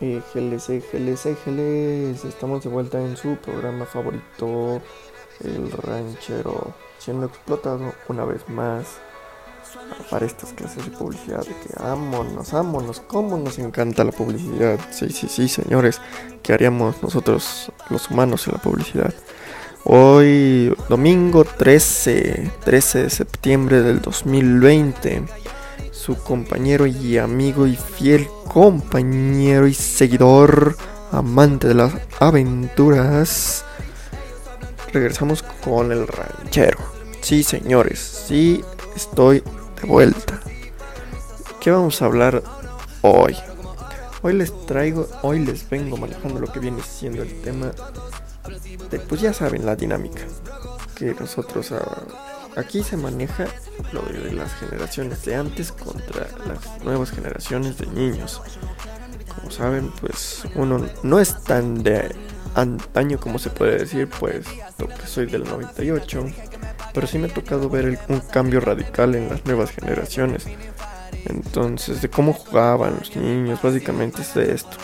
Éjeles, éjeles, éjeles. Estamos de vuelta en su programa favorito, El Ranchero, siendo explotado una vez más para estas clases de publicidad. Que ámonos, ámonos, cómo nos encanta la publicidad. Sí, sí, sí, señores. ¿Qué haríamos nosotros, los humanos, en la publicidad? Hoy, domingo 13, 13 de septiembre del 2020 su compañero y amigo y fiel compañero y seguidor, amante de las aventuras. Regresamos con el ranchero. Sí, señores, sí, estoy de vuelta. ¿Qué vamos a hablar hoy? Hoy les traigo, hoy les vengo manejando lo que viene siendo el tema de, pues ya saben, la dinámica que nosotros aquí se maneja lo de las generaciones de antes contra las nuevas generaciones de niños. Como saben, pues uno no es tan de antaño como se puede decir, pues soy del 98, pero sí me ha tocado ver un cambio radical en las nuevas generaciones. Entonces, de cómo jugaban los niños, básicamente es de esto.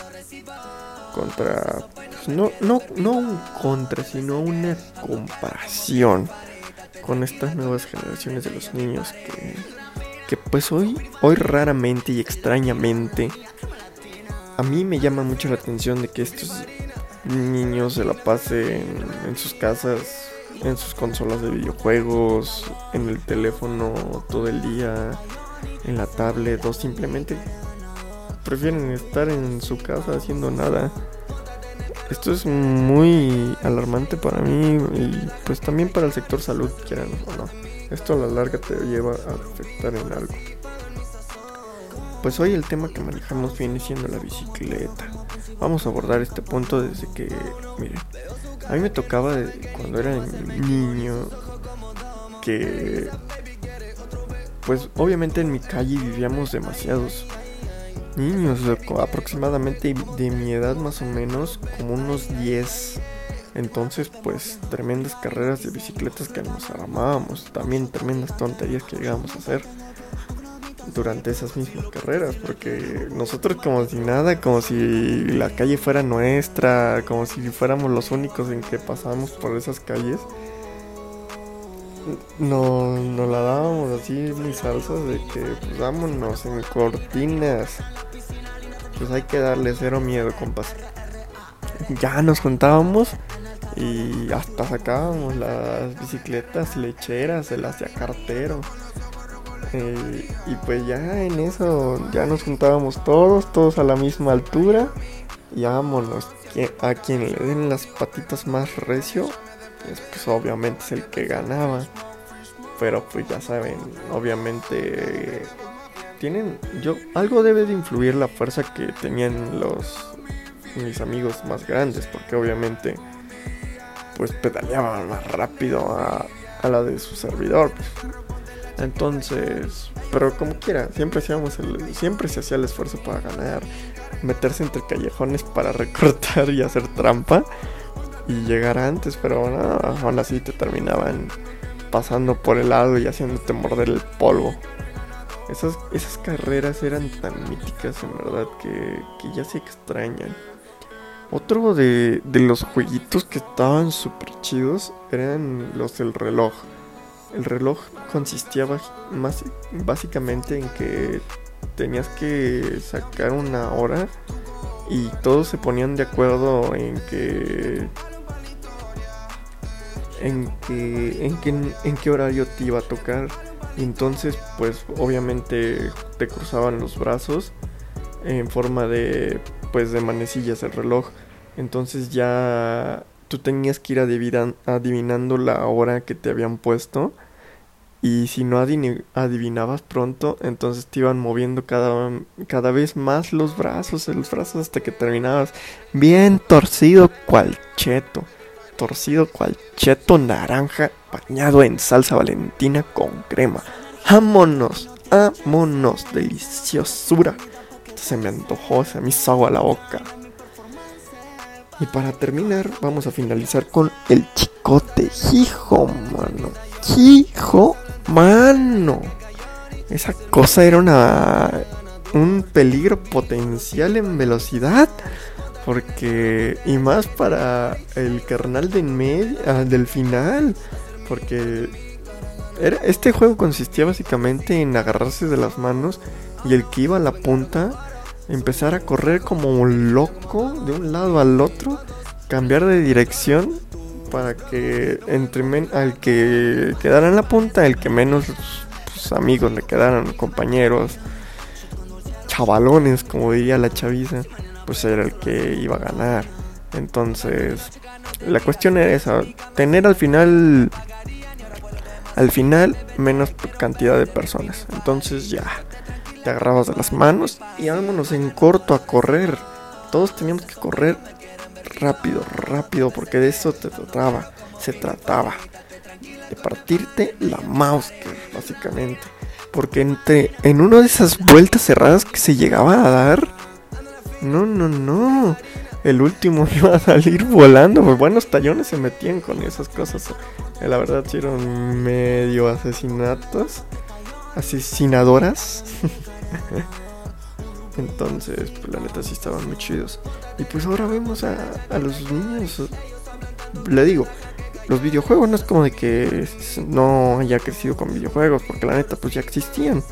Contra, pues, no, no, no un contra, sino una comparación con estas nuevas generaciones de los niños que, pues hoy, hoy raramente y extrañamente a mí me llama mucho la atención de que estos niños se la pasen en sus casas, en sus consolas de videojuegos, en el teléfono todo el día, en la tablet o simplemente prefieren estar en su casa haciendo nada. Esto es muy alarmante para mí y pues también para el sector salud, quieran o no. Esto a la larga te lleva a afectar en algo. Pues hoy el tema que manejamos viene siendo la bicicleta. Vamos a abordar este punto desde que, miren, a mí me tocaba cuando era niño que, pues obviamente en mi calle vivíamos demasiados niños, aproximadamente de mi edad más o menos, como unos 10. Entonces, pues tremendas carreras de bicicletas que nos armábamos, también tremendas tonterías que llegábamos a hacer durante esas mismas carreras, porque nosotros como si nada, como si la calle fuera nuestra, como si fuéramos los únicos en que pasábamos por esas calles, no, nos la dábamos así muy salsas de que pues vámonos en cortinas pues hay que darle cero miedo, compas. Ya nos juntábamos y hasta sacábamos las bicicletas lecheras de las de cartero. Eh, y pues ya en eso ya nos juntábamos todos, todos a la misma altura. Y vámonos. A quien le den las patitas más recio, pues, obviamente es el que ganaba. Pero pues ya saben, obviamente tienen yo algo debe de influir la fuerza que tenían los mis amigos más grandes porque obviamente pues pedaleaban más rápido a, a la de su servidor entonces pero como quiera siempre hacíamos el, siempre se hacía el esfuerzo para ganar meterse entre callejones para recortar y hacer trampa y llegar antes pero no, aún así te terminaban pasando por el lado y haciéndote morder el polvo esas, esas carreras eran tan míticas en verdad que, ya se extrañan. Otro de, los jueguitos que estaban súper chidos eran los del reloj. El reloj consistía más, básicamente en que tenías que sacar una hora y todos se ponían de acuerdo en que en que en que en qué horario te iba a tocar entonces, pues obviamente te cruzaban los brazos en forma de pues de manecillas el reloj. Entonces ya tú tenías que ir adivinando la hora que te habían puesto. Y si no adivinabas pronto, entonces te iban moviendo cada, cada vez más los brazos, los brazos hasta que terminabas bien torcido cual cheto torcido cual cheto naranja bañado en salsa valentina con crema. ¡Vámonos! ¡Vámonos! Deliciosura. Se me antojó, se me hizo agua la boca. Y para terminar, vamos a finalizar con el chicote. Hijo, mano. Hijo, mano. Esa cosa era una. un peligro potencial en velocidad. Porque. Y más para el carnal de en medio, ah, del final. Porque. Era, este juego consistía básicamente en agarrarse de las manos. Y el que iba a la punta. Empezar a correr como loco de un lado al otro. Cambiar de dirección. Para que entre al que quedara en la punta, el que menos pues, amigos le quedaran, compañeros, chavalones, como diría la chaviza pues era el que iba a ganar. Entonces, la cuestión era esa, tener al final al final menos cantidad de personas. Entonces ya te agarrabas de las manos y vámonos en corto a correr. Todos teníamos que correr rápido, rápido, porque de eso te trataba, se trataba de partirte la mouse, básicamente. Porque entre, en una de esas vueltas cerradas que se llegaba a dar, no, no, no. El último iba a salir volando. Pues buenos tallones se metían con esas cosas. Eh, la verdad, hicieron medio asesinatos. Asesinadoras. Entonces, pues la neta sí estaban muy chidos. Y pues ahora vemos a, a los niños. Le digo, los videojuegos no es como de que no haya crecido con videojuegos, porque la neta pues ya existían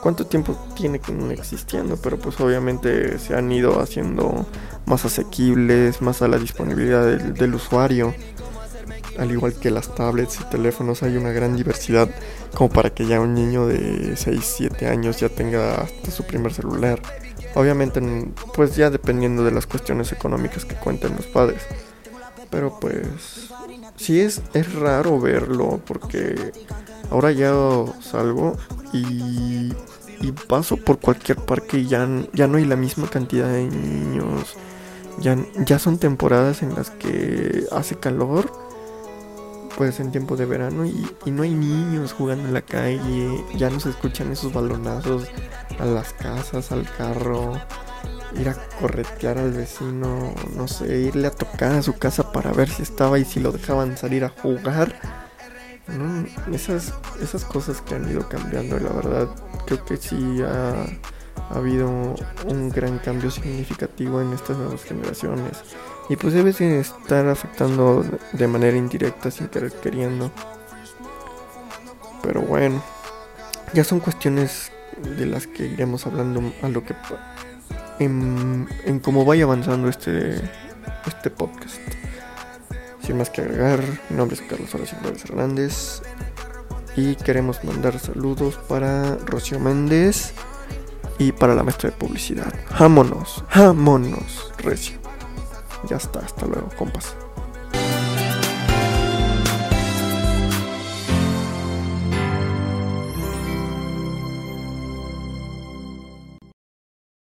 cuánto tiempo tiene que existiendo, pero pues obviamente se han ido haciendo más asequibles, más a la disponibilidad del, usuario. Al igual que las tablets y teléfonos hay una gran diversidad como para que ya un niño de 6, 7 años ya tenga hasta su primer celular. Obviamente pues ya dependiendo de las cuestiones económicas que cuenten los padres. Pero pues sí es, es raro verlo porque ahora ya salgo y y paso por cualquier parque y ya, ya no hay la misma cantidad de niños. Ya, ya son temporadas en las que hace calor, pues en tiempo de verano, y, y, no hay niños jugando en la calle, ya no se escuchan esos balonazos a las casas, al carro, ir a corretear al vecino, no sé, irle a tocar a su casa para ver si estaba y si lo dejaban salir a jugar esas, esas cosas que han ido cambiando, la verdad, creo que sí ha, habido un gran cambio significativo en estas nuevas generaciones. Y pues debe estar afectando de manera indirecta sin querer queriendo. Pero bueno, ya son cuestiones de las que iremos hablando a lo que en, en cómo vaya avanzando este, este podcast. Sin más que agregar, mi nombre es Carlos Horacio Hernández y queremos mandar saludos para Rocío Méndez y para la maestra de publicidad. Jámonos, jámonos, Recio. Ya está, hasta luego, compas.